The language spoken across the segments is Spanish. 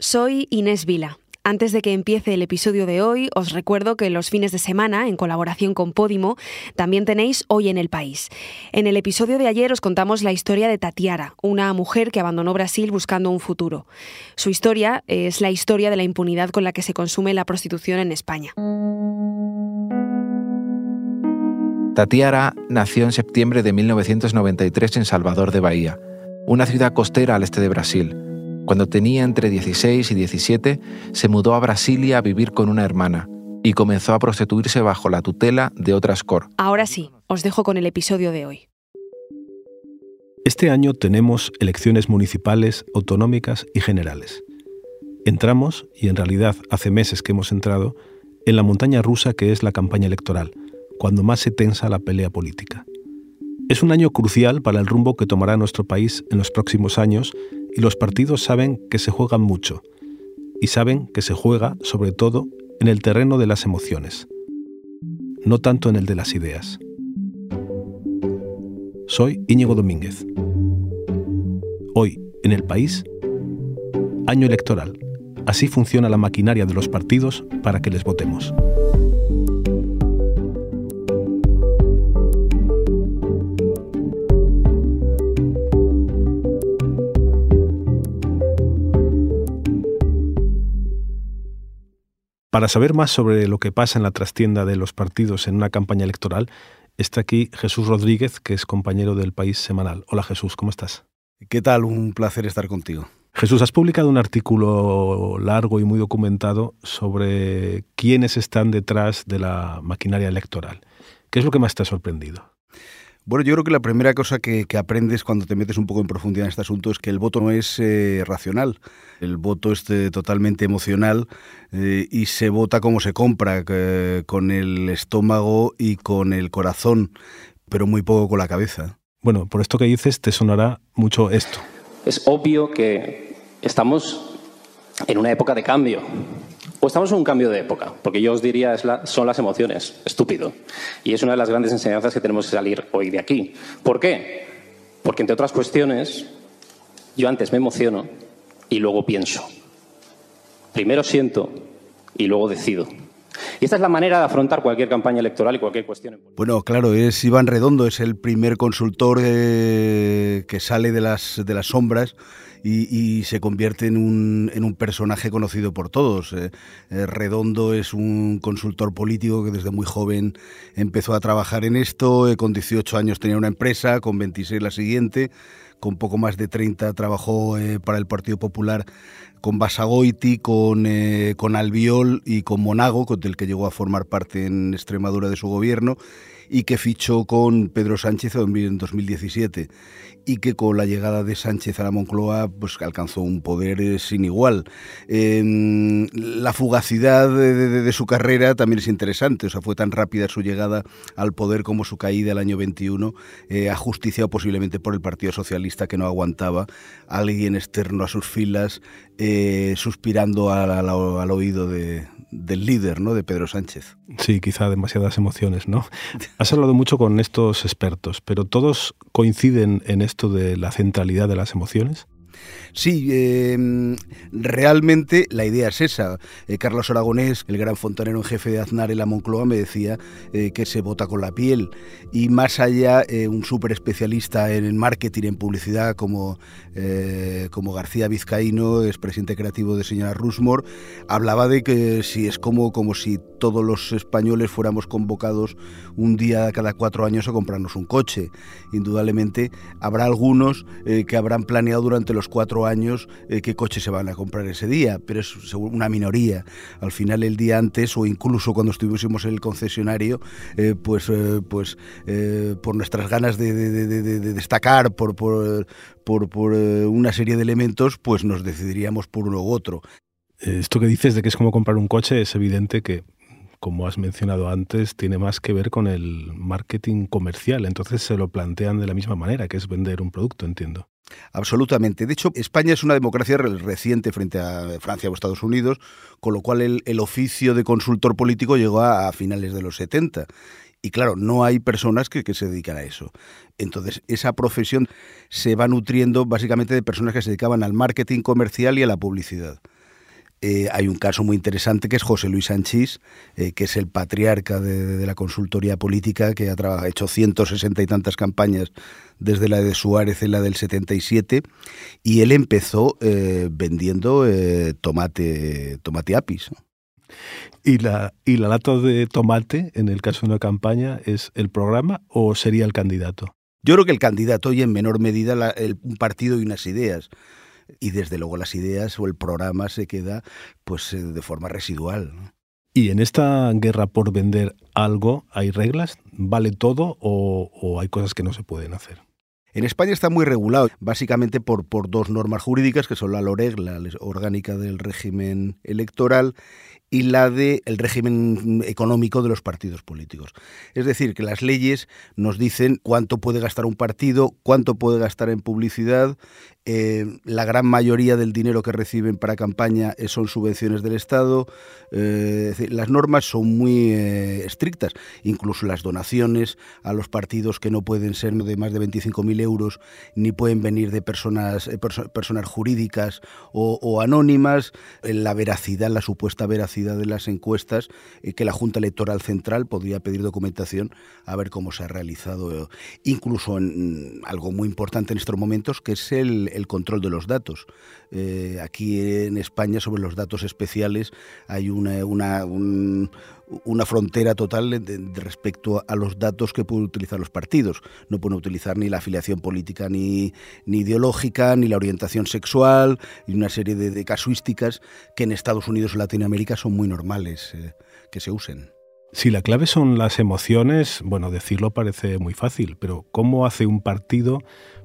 Soy Inés Vila. Antes de que empiece el episodio de hoy, os recuerdo que los fines de semana, en colaboración con Podimo, también tenéis Hoy en el País. En el episodio de ayer os contamos la historia de Tatiara, una mujer que abandonó Brasil buscando un futuro. Su historia es la historia de la impunidad con la que se consume la prostitución en España. Tatiara nació en septiembre de 1993 en Salvador de Bahía, una ciudad costera al este de Brasil cuando tenía entre 16 y 17, se mudó a Brasilia a vivir con una hermana y comenzó a prostituirse bajo la tutela de otras cor. Ahora sí, os dejo con el episodio de hoy. Este año tenemos elecciones municipales, autonómicas y generales. Entramos, y en realidad hace meses que hemos entrado, en la montaña rusa que es la campaña electoral, cuando más se tensa la pelea política. Es un año crucial para el rumbo que tomará nuestro país en los próximos años y los partidos saben que se juegan mucho y saben que se juega sobre todo en el terreno de las emociones, no tanto en el de las ideas. Soy Íñigo Domínguez. Hoy, en el país, año electoral. Así funciona la maquinaria de los partidos para que les votemos. Para saber más sobre lo que pasa en la trastienda de los partidos en una campaña electoral, está aquí Jesús Rodríguez, que es compañero del País Semanal. Hola Jesús, ¿cómo estás? ¿Qué tal? Un placer estar contigo. Jesús, has publicado un artículo largo y muy documentado sobre quiénes están detrás de la maquinaria electoral. ¿Qué es lo que más te ha sorprendido? Bueno, yo creo que la primera cosa que, aprendes cuando te metes un poco en profundidad en este asunto es que el voto no es eh, racional. El voto es eh, totalmente emocional eh, y se vota como se compra, con el estómago y con el corazón, pero muy poco con la cabeza. Bueno, por esto que dices te sonará mucho esto. Es obvio que estamos en una época de cambio o estamos en un cambio de época, porque yo os diría es son las emociones, estúpido. Y es una de las grandes enseñanzas que tenemos que salir hoy de aquí. ¿Por qué? Porque entre otras cuestiones, yo antes me emociono y luego pienso. Primero siento y luego decido. Y esta es la manera de afrontar cualquier campaña electoral y cualquier cuestión. Bueno, claro, es Iván Redondo, es el primer consultor eh, que sale de las, sombras y, se convierte en un, personaje conocido por todos. Eh, eh, Redondo es un consultor político que desde muy joven empezó a trabajar en esto, con 18 años tenía una empresa, con 26 la siguiente con poco más de 30 trabajó para el Partido Popular con Basagoiti, con, eh, con Albiol y con Monago, con el que llegó a formar parte en Extremadura de su gobierno, y que fichó con Pedro Sánchez en 2017 y que con la llegada de Sánchez a la Moncloa pues alcanzó un poder eh, sin igual. Em, la fugacidad de, su carrera también es interesante, o sea, fue tan rápida su llegada al poder como su caída el año 21, eh, ajusticiado posiblemente por el Partido Socialista que no aguantaba a alguien externo a sus filas eh, suspirando al, oído del líder, ¿no? de Pedro Sánchez. Sí, quizá demasiadas emociones, ¿no? Has hablado mucho con estos expertos, pero todos coinciden en esto de la centralidad de las emociones. Sí, em, realmente la idea es esa. Eh, Carlos Aragonés, el gran fontanero en jefe de Aznar en la Moncloa, me decía eh, que se vota con la piel. Y más allá, eh, un súper especialista en marketing, en publicidad, como, como García Vizcaíno, es presidente creativo de Señora Rusmore, hablaba de que si es como, como si todos los españoles fuéramos convocados un día cada cuatro años a comprarnos un coche. Indudablemente habrá algunos que habrán planeado durante los cuatro años eh, qué coche se van a comprar ese día, pero es una minoría. Al final el día antes o incluso cuando estuviésemos en el concesionario, eh, pues, eh, pues por nuestras ganas de, destacar, por, por, por, una serie de elementos, pues nos decidiríamos por uno u otro. Esto que dices de que es como comprar un coche es evidente que como has mencionado antes, tiene más que ver con el marketing comercial. Entonces se lo plantean de la misma manera, que es vender un producto, entiendo. Absolutamente. De hecho, España es una democracia reciente frente a Francia o Estados Unidos, con lo cual el, oficio de consultor político llegó a, finales de los 70. Y claro, no hay personas que, se dedican a eso. Entonces, esa profesión se va nutriendo básicamente de personas que se dedicaban al marketing comercial y a la publicidad. Eh, hay un caso muy interesante que es José Luis Sanchís, eh, que es el patriarca de, la consultoría política, que ha hecho 160 y tantas campañas desde la de Suárez en la del 77, y él empezó eh, vendiendo tomate, tomate apis. ¿Y la, ¿Y la lata de tomate, en el caso de una campaña, es el programa o sería el candidato? Yo creo que el candidato y en menor medida un partido y unas ideas y desde luego las ideas o el programa se queda pues eh, de forma residual. ¿Y en esta guerra por vender algo hay reglas? ¿Vale todo o, hay cosas que no se pueden hacer? En España está muy regulado, básicamente por, por dos normas jurídicas, que son la LOREG, la orgánica del régimen electoral, y la del el régimen económico de los partidos políticos. Es decir, que las leyes nos dicen cuánto puede gastar un partido, cuánto puede gastar en publicidad, eh, la gran mayoría del dinero que reciben para campaña son subvenciones del Estado. Eh, las normas son muy eh, estrictas, incluso las donaciones a los partidos que no pueden ser de más de 25.000 euros ni pueden venir de personas, personas jurídicas o, o, anónimas. La veracidad, la supuesta veracidad de las encuestas, que la Junta Electoral Central podría pedir documentación a ver cómo se ha realizado, incluso en algo muy importante en estos momentos, que es el control de los datos. Eh, aquí en España, sobre los datos especiales, hay una, frontera total respecto a los datos que pueden utilizar los partidos. No pueden utilizar ni la afiliación política ni, ni ideológica, ni la orientación sexual, y una serie de, casuísticas que en Estados Unidos y Latinoamérica son muy normales eh, que se usen. Si la clave son las emociones, bueno, decirlo parece muy fácil, pero ¿cómo hace un partido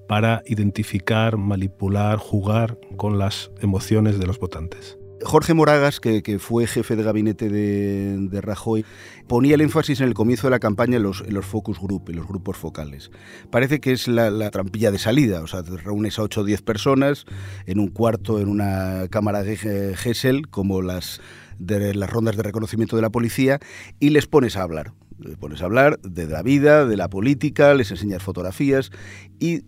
para identificar, manipular, jugar con las emociones de los votantes. Jorge Moragas, que, fue jefe de gabinete de, Rajoy, ponía el énfasis en el comienzo de la campaña en los, focus group, en los grupos focales. Parece que es la, trampilla de salida, o sea, te reúnes a 8 o 10 personas en un cuarto, en una cámara de Gesell, como las, de las rondas de reconocimiento de la policía, y les pones a hablar. Les pones a hablar de la vida, de la política, les enseñas fotografías y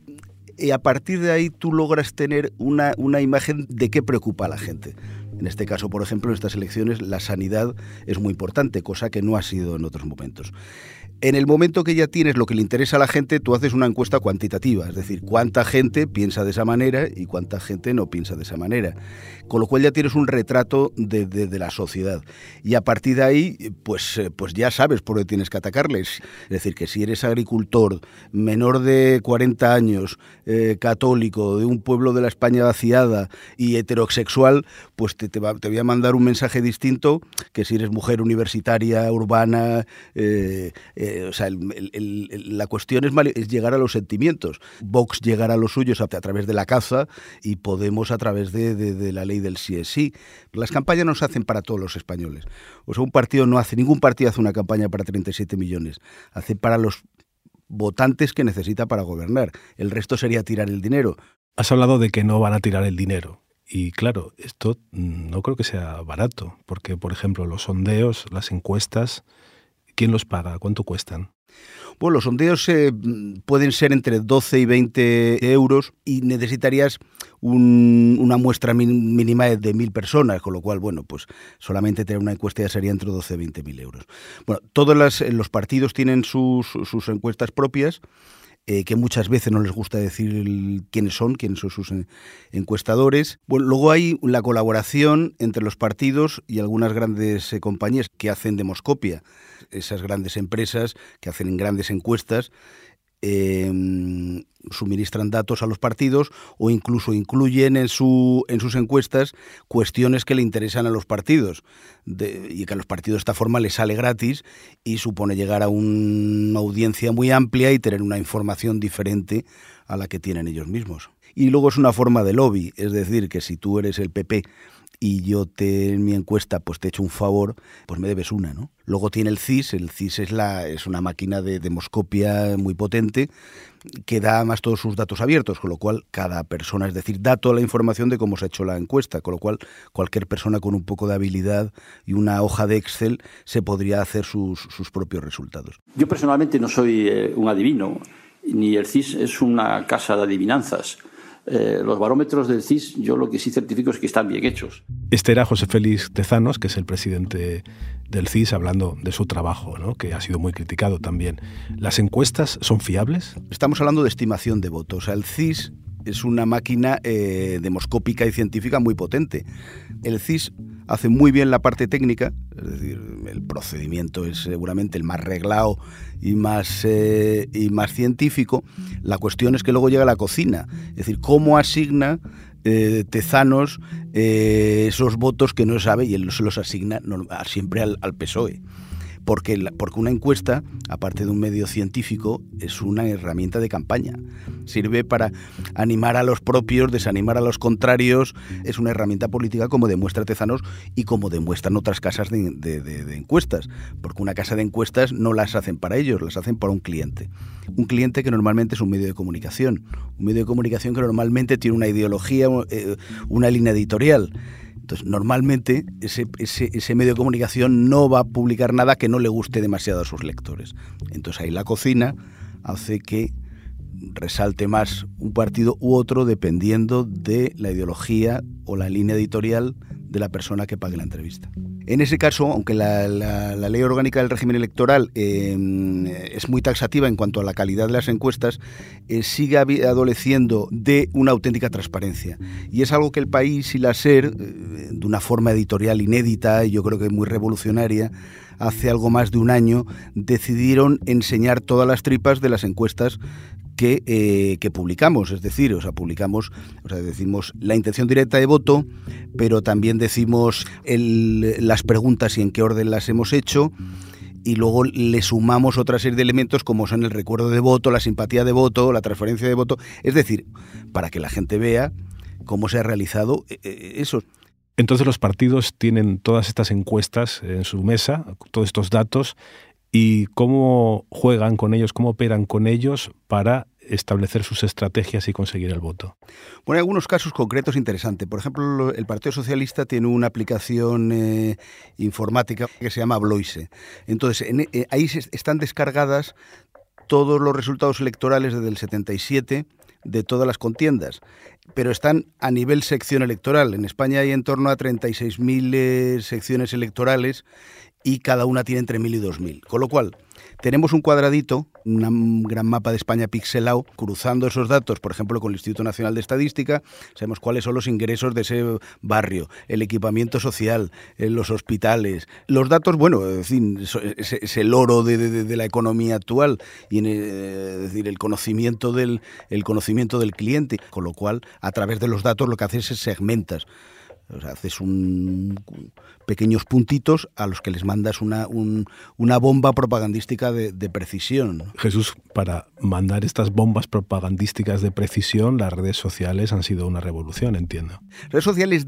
y a partir de ahí tú logras tener una, una imagen de qué preocupa a la gente. En este caso, por ejemplo, en estas elecciones la sanidad es muy importante, cosa que no ha sido en otros momentos. En el momento que ya tienes lo que le interesa a la gente, tú haces una encuesta cuantitativa, es decir, cuánta gente piensa de esa manera y cuánta gente no piensa de esa manera. Con lo cual ya tienes un retrato de, la sociedad. Y a partir de ahí, pues, eh, pues ya sabes por dónde tienes que atacarles. Es decir, que si eres agricultor, menor de 40 años, eh, católico, de un pueblo de la España vaciada y heterosexual, pues te, te, voy a mandar un mensaje distinto que si eres mujer universitaria, urbana, eh, o sea, la cuestión es, llegar a los sentimientos. Vox llegará a los suyos a, través de la caza y Podemos a través de, la ley del sí es sí. Las campañas no se hacen para todos los españoles. O sea, un partido no hace, ningún partido hace una campaña para 37 millones. Hace para los votantes que necesita para gobernar. El resto sería tirar el dinero. Has hablado de que no van a tirar el dinero. Y claro, esto no creo que sea barato, porque por ejemplo los sondeos, las encuestas, ¿Quién los paga? ¿Cuánto cuestan? Bueno, los sondeos eh, pueden ser entre 12 y 20 euros y necesitarías una muestra mínima de, mil personas, con lo cual, bueno, pues solamente tener una encuesta ya sería entre 12 y 20 mil euros. Bueno, todos los partidos tienen sus, encuestas propias. Eh, que muchas veces no les gusta decir quiénes son, quiénes son sus encuestadores. Bueno, luego hay la colaboración entre los partidos y algunas grandes eh, compañías que hacen demoscopia esas grandes empresas que hacen grandes encuestas em, suministran datos a los partidos o incluso incluyen en, su, en sus encuestas cuestiones que le interesan a los partidos y que a los partidos de esta forma les sale gratis y supone llegar a una audiencia muy amplia y tener una información diferente a la que tienen ellos mismos. Y luego es una forma de lobby, es decir, que si tú eres el PP y yo te, en mi encuesta pues te he hecho un favor, pues me debes una, ¿no? Luego tiene el CIS, el CIS es, la, es una máquina de demoscopia muy potente que da más todos sus datos abiertos, con lo cual cada persona, es decir, da toda la información de cómo se ha hecho la encuesta, con lo cual cualquier persona con un poco de habilidad y una hoja de Excel se podría hacer sus, sus propios resultados. Yo personalmente no soy eh, un adivino, ni el CIS es una casa de adivinanzas eh, los barómetros del CIS, yo lo que sí certifico es que están bien hechos. Este era José Félix Tezanos, que es el presidente del CIS, hablando de su trabajo, ¿no? que ha sido muy criticado también. ¿Las encuestas son fiables? Estamos hablando de estimación de votos. el CIS es una máquina eh, demoscópica y científica muy potente. El CIS hace muy bien la parte técnica, es decir, el procedimiento es seguramente el más reglado y más, eh, y más científico. La cuestión es que luego llega la cocina, es decir, cómo asigna eh, Tezanos esos votos que no sabe y él se los asigna siempre al, al PSOE porque, porque una encuesta, aparte de un medio científico, es una herramienta de campaña. Sirve para animar a los propios, desanimar a los contrarios, es una herramienta política como demuestra Tezanos y como demuestran otras casas de, de encuestas, porque una casa de encuestas no las hacen para ellos, las hacen para un cliente. Un cliente que normalmente es un medio de comunicación, un medio de comunicación que normalmente tiene una ideología, eh, una línea editorial. Entonces, normalmente ese, ese, medio de comunicación no va a publicar nada que no le guste demasiado a sus lectores. Entonces ahí la cocina hace que resalte más un partido u otro dependiendo de la ideología o la línea editorial de la persona que pague la entrevista. En ese caso, aunque la, ley orgánica del régimen electoral em, es muy taxativa en cuanto a la calidad de las encuestas, eh, sigue adoleciendo de una auténtica transparencia. Y es algo que el país y la SER, eh, de una forma editorial inédita y yo creo que muy revolucionaria, hace algo más de un año decidieron enseñar todas las tripas de las encuestas que, eh, que, publicamos, es decir, o sea, publicamos, o sea, decimos la intención directa de voto, pero también decimos las preguntas y en qué orden las hemos hecho, y luego le sumamos otra serie de elementos como son el recuerdo de voto, la simpatía de voto, la transferencia de voto, es decir, para que la gente vea cómo se ha realizado eh, eh, eso. Entonces los partidos tienen todas estas encuestas en su mesa, todos estos datos, y cómo juegan con ellos, cómo operan con ellos para establecer sus estrategias y conseguir el voto. Bueno, hay algunos casos concretos interesantes. Por ejemplo, el Partido Socialista tiene una aplicación eh, informática que se llama Bloise. Entonces, eh, ahí están descargadas todos los resultados electorales desde el 77 de todas las contiendas, pero están a nivel sección electoral. En España hay en torno a 36.000 eh, secciones electorales y cada una tiene entre 1.000 y 2.000. Con lo cual, tenemos un cuadradito, un gran mapa de España pixelado, cruzando esos datos, por ejemplo, con el Instituto Nacional de Estadística, sabemos cuáles son los ingresos de ese barrio, el equipamiento social, eh, los hospitales, los datos, bueno, es, es, el oro de, la economía actual y eh, decir, el conocimiento del el conocimiento del cliente, con lo cual a través de los datos lo que haces es segmentas. O sea, haces un, pequeños puntitos a los que les mandas una, una bomba propagandística de, precisión. Jesús, para mandar estas bombas propagandísticas de precisión, las redes sociales han sido una revolución, entiendo. Redes sociales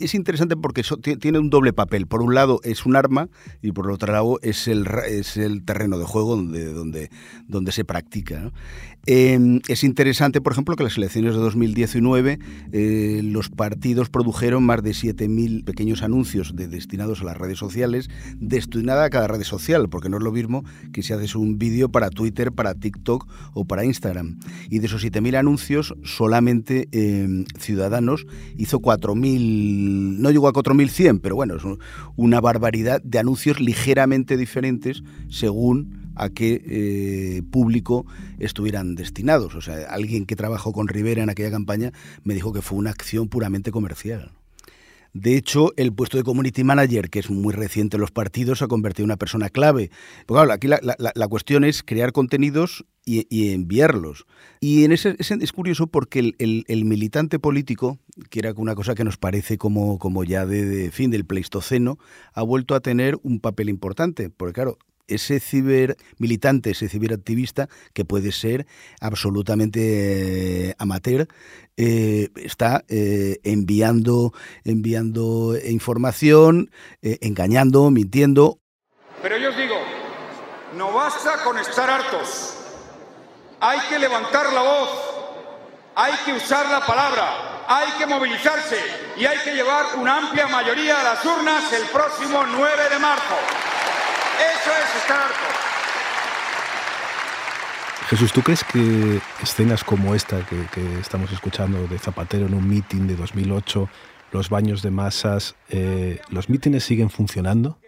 es interesante porque tiene un doble papel. Por un lado es un arma y por otro lado es el, es el terreno de juego donde, donde, donde se practica. Em, es interesante, por ejemplo, que las elecciones de 2019 eh, los partidos produjeron más de 7.000 pequeños anuncios destinados a las redes sociales, destinada a cada red social, porque no es lo mismo que si haces un vídeo para Twitter, para TikTok o para Instagram. Y de esos 7.000 anuncios, solamente em, Ciudadanos hizo 4.000, no llegó a 4.100, pero bueno, es una barbaridad de anuncios ligeramente diferentes según a qué eh, público estuvieran destinados. O sea, alguien que trabajó con Rivera en aquella campaña me dijo que fue una acción puramente comercial. De hecho, el puesto de community manager, que es muy reciente en los partidos, se ha convertido en una persona clave. Porque claro, aquí la, cuestión es crear contenidos y, enviarlos. Y en ese, es curioso porque el, militante político, que era una cosa que nos parece como, como ya de, fin del Pleistoceno, ha vuelto a tener un papel importante. Porque claro, ese cibermilitante, ese ciberactivista, que puede ser absolutamente eh, amateur, eh, está eh, enviando, enviando información, engañando, mintiendo. Pero yo os digo, no basta con estar hartos, hay que levantar la voz, hay que usar la palabra, hay que movilizarse y hay que llevar una amplia mayoría a las urnas el próximo 9 de marzo. Eso es estar Jesús, ¿tú crees que escenas como esta que, que estamos escuchando de Zapatero en un mitin de 2008, los baños de masas, eh, los mítines siguen funcionando?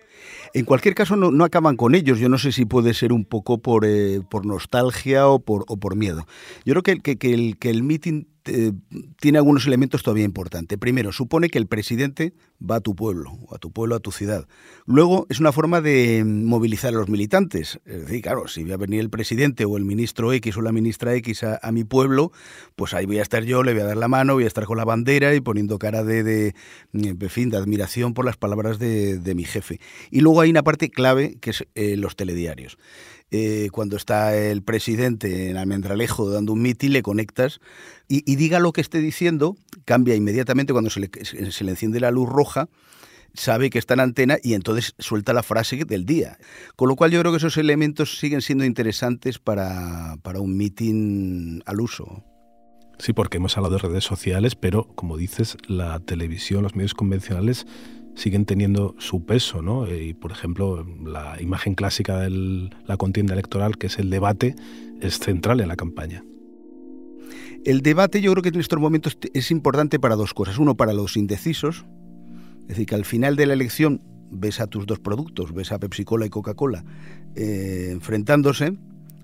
En cualquier caso, no, acaban con ellos. Yo no sé si puede ser un poco por, eh, por nostalgia o por, o por miedo. Yo creo que, que, que el, que el meeting tiene algunos elementos todavía importantes. Primero, supone que el presidente va a tu pueblo, a tu pueblo, a tu ciudad. Luego, es una forma de movilizar a los militantes. Es decir, claro, si va a venir el presidente o el ministro X o la ministra X a, mi pueblo, pues ahí voy a estar yo, le voy a dar la mano, voy a estar con la bandera y poniendo cara de, de, fin, de admiración por las palabras de, mi jefe. Y luego hay una parte clave que es eh, los telediarios. Eh, cuando está el presidente en Almendralejo dando un mitin, le conectas y, diga lo que esté diciendo, cambia inmediatamente cuando se le, se le enciende la luz roja sabe que está en antena y entonces suelta la frase del día. Con lo cual yo creo que esos elementos siguen siendo interesantes para, para un mitin al uso. Sí, porque hemos hablado de redes sociales, pero como dices, la televisión, los medios convencionales siguen teniendo su peso, ¿no? Eh, y por ejemplo, la imagen clásica de la contienda electoral, que es el debate, es central en la campaña. El debate yo creo que en estos momentos es importante para dos cosas. Uno, para los indecisos, es decir, que al final de la elección ves a tus dos productos, ves a Pepsi Cola y Coca-Cola eh, enfrentándose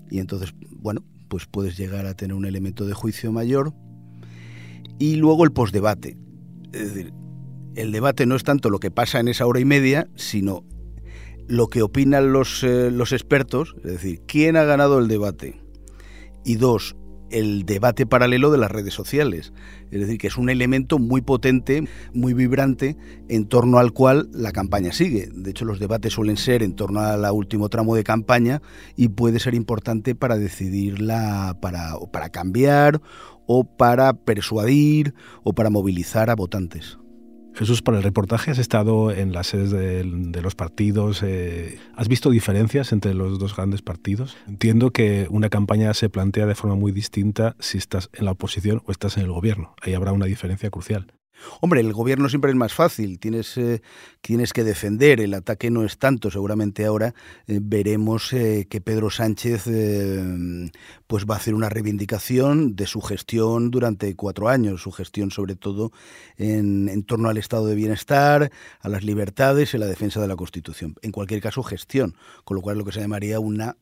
y entonces, bueno, pues puedes llegar a tener un elemento de juicio mayor. Y luego el postdebate. Es decir, el debate no es tanto lo que pasa en esa hora y media, sino lo que opinan los, eh, los expertos, es decir, quién ha ganado el debate. Y dos, el debate paralelo de las redes sociales. Es decir, que es un elemento muy potente, muy vibrante, en torno al cual la campaña sigue. De hecho, los debates suelen ser en torno al último tramo de campaña y puede ser importante para decidirla, para, para cambiar o para persuadir o para movilizar a votantes. Jesús, para el reportaje has estado en las sedes de, los partidos. Eh, ¿Has visto diferencias entre los dos grandes partidos? Entiendo que una campaña se plantea de forma muy distinta si estás en la oposición o estás en el gobierno. Ahí habrá una diferencia crucial. Hombre, el gobierno siempre es más fácil, tienes, eh, tienes que defender, el ataque no es tanto, seguramente ahora. Eh, veremos eh, que Pedro Sánchez pues va a hacer una reivindicación de su gestión durante cuatro años, su gestión sobre todo en, torno al estado de bienestar, a las libertades y la defensa de la Constitución. En cualquier caso, gestión, con lo cual es lo que se llamaría una,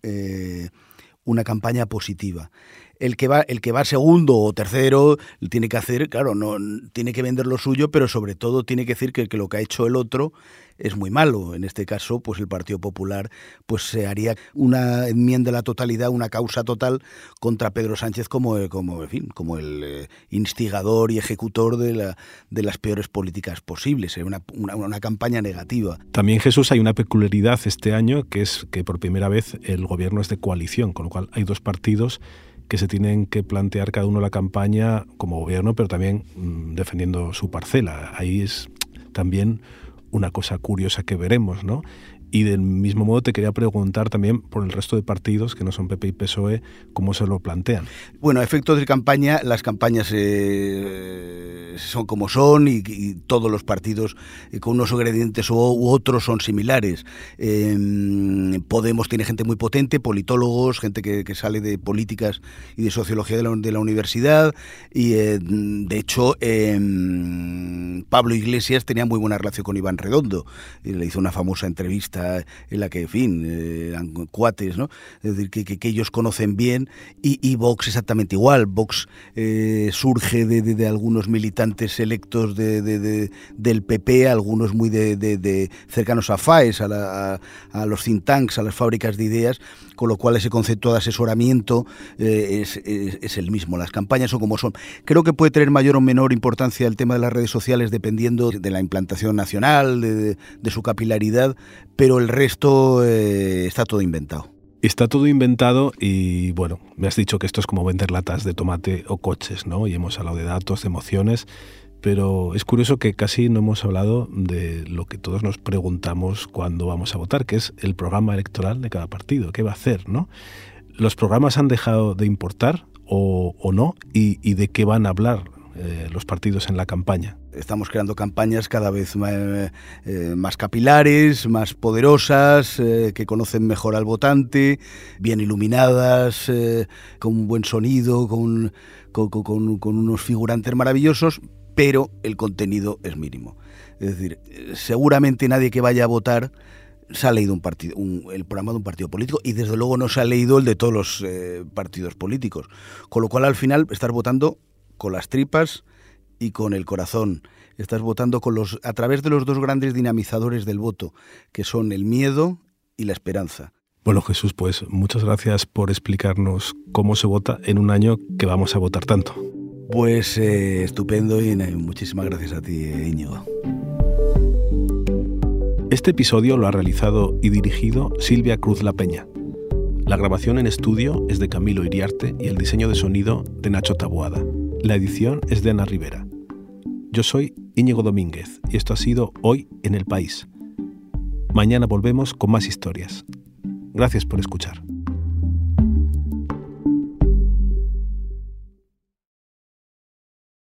una campaña positiva el que va, el que va segundo o tercero tiene que hacer, claro, no tiene que vender lo suyo, pero sobre todo tiene que decir que, lo que ha hecho el otro es muy malo. En este caso, pues el Partido Popular pues se haría una enmienda a la totalidad, una causa total contra Pedro Sánchez como, como, en fin, como el eh, instigador y ejecutor de, la, de las peores políticas posibles. Una, una, una campaña negativa. También, Jesús, hay una peculiaridad este año que es que por primera vez el gobierno es de coalición, con lo cual hay dos partidos que se tienen que plantear cada uno la campaña como gobierno, pero también mm, defendiendo su parcela. Ahí es también una cosa curiosa que veremos, ¿no? Y del mismo modo te quería preguntar también por el resto de partidos que no son PP y PSOE, cómo se lo plantean. Bueno, a efectos de campaña, las campañas eh, son como son y, todos los partidos eh, con unos ingredientes u, otros son similares. Em, Podemos tiene gente muy potente, politólogos, gente que, sale de políticas y de sociología de la, universidad y eh, de hecho em, Pablo Iglesias tenía muy buena relación con Iván Redondo. Y le hizo una famosa entrevista en la que, en fin, cuates, ¿no? Es decir, que, ellos conocen bien y, Vox exactamente igual. Vox eh, surge de, algunos militantes electos del PP, algunos muy de, cercanos a FAES, a, los think tanks, a las fábricas de ideas, con lo cual ese concepto de asesoramiento eh, es, el mismo. Las campañas son como son. Creo que puede tener mayor o menor importancia el tema de las redes sociales dependiendo de la implantación nacional, de, su capilaridad, pero el resto eh, está todo inventado. Está todo inventado y bueno, me has dicho que esto es como vender latas de tomate o coches, ¿no? Y hemos hablado de datos, de emociones, pero es curioso que casi no hemos hablado de lo que todos nos preguntamos cuando vamos a votar, que es el programa electoral de cada partido, qué va a hacer, ¿no? ¿Los programas han dejado de importar o, no? ¿Y, ¿Y de qué van a hablar eh, los partidos en la campaña. Estamos creando campañas cada vez eh, más, capilares, más poderosas, que conocen mejor al votante, bien iluminadas, con un buen sonido, con, con unos figurantes maravillosos, pero el contenido es mínimo. Es decir, seguramente nadie que vaya a votar se ha leído un partido, el programa de un partido político y desde luego no se ha leído el de todos los eh, partidos políticos. Con lo cual al final estás votando con las tripas y con el corazón. Estás votando con los, a través de los dos grandes dinamizadores del voto, que son el miedo y la esperanza. Bueno, Jesús, pues muchas gracias por explicarnos cómo se vota en un año que vamos a votar tanto. Pues eh, estupendo y muchísimas gracias a ti, Íñigo. Este episodio lo ha realizado y dirigido Silvia Cruz La Peña. La grabación en estudio es de Camilo Iriarte y el diseño de sonido de Nacho Taboada. La edición es de Ana Rivera. Yo soy Íñigo Domínguez y esto ha sido Hoy en el País. Mañana volvemos con más historias. Gracias por escuchar.